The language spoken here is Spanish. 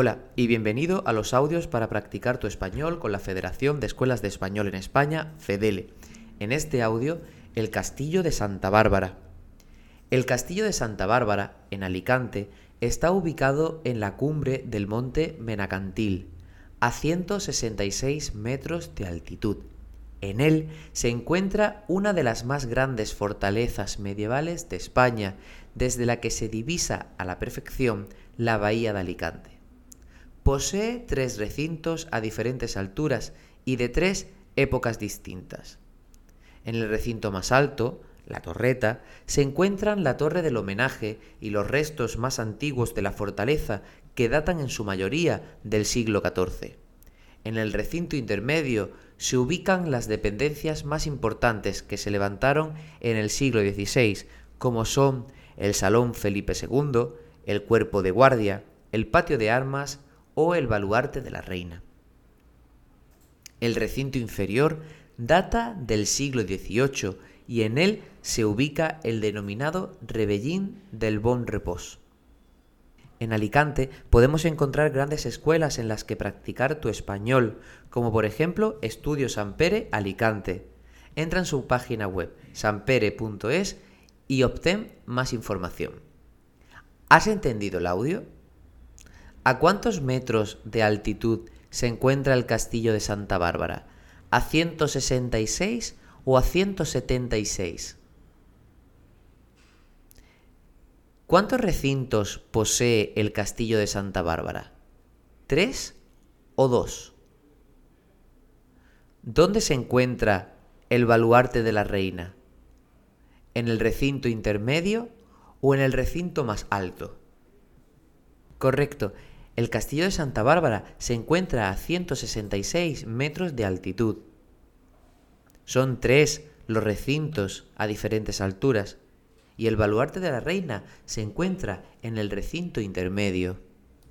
Hola y bienvenido a los audios para practicar tu español con la Federación de Escuelas de Español en España, FEDELE. En este audio, el Castillo de Santa Bárbara. El Castillo de Santa Bárbara, en Alicante, está ubicado en la cumbre del monte Menacantil, a 166 metros de altitud. En él se encuentra una de las más grandes fortalezas medievales de España, desde la que se divisa a la perfección la bahía de Alicante. Posee tres recintos a diferentes alturas y de tres épocas distintas. En el recinto más alto, la torreta, se encuentran la torre del homenaje y los restos más antiguos de la fortaleza que datan en su mayoría del siglo XIV. En el recinto intermedio se ubican las dependencias más importantes que se levantaron en el siglo XVI, como son el Salón Felipe II, el Cuerpo de Guardia, el Patio de Armas o el baluarte de la reina. El recinto inferior data del siglo XVIII y en él se ubica el denominado Rebellín del Bon Repos. En Alicante podemos encontrar grandes escuelas en las que practicar tu español, como por ejemplo Estudio Sanpere Alicante. Entra en su página web sanpere.es y obtén más información. ¿Has entendido el audio? ¿A cuántos metros de altitud se encuentra el castillo de Santa Bárbara? ¿A 166 o a 176? ¿Cuántos recintos posee el castillo de Santa Bárbara? ¿Tres o dos? ¿Dónde se encuentra el baluarte de la reina? ¿En el recinto intermedio o en el recinto más alto? Correcto, el castillo de Santa Bárbara se encuentra a 166 metros de altitud. Son tres los recintos a diferentes alturas y el baluarte de la reina se encuentra en el recinto intermedio.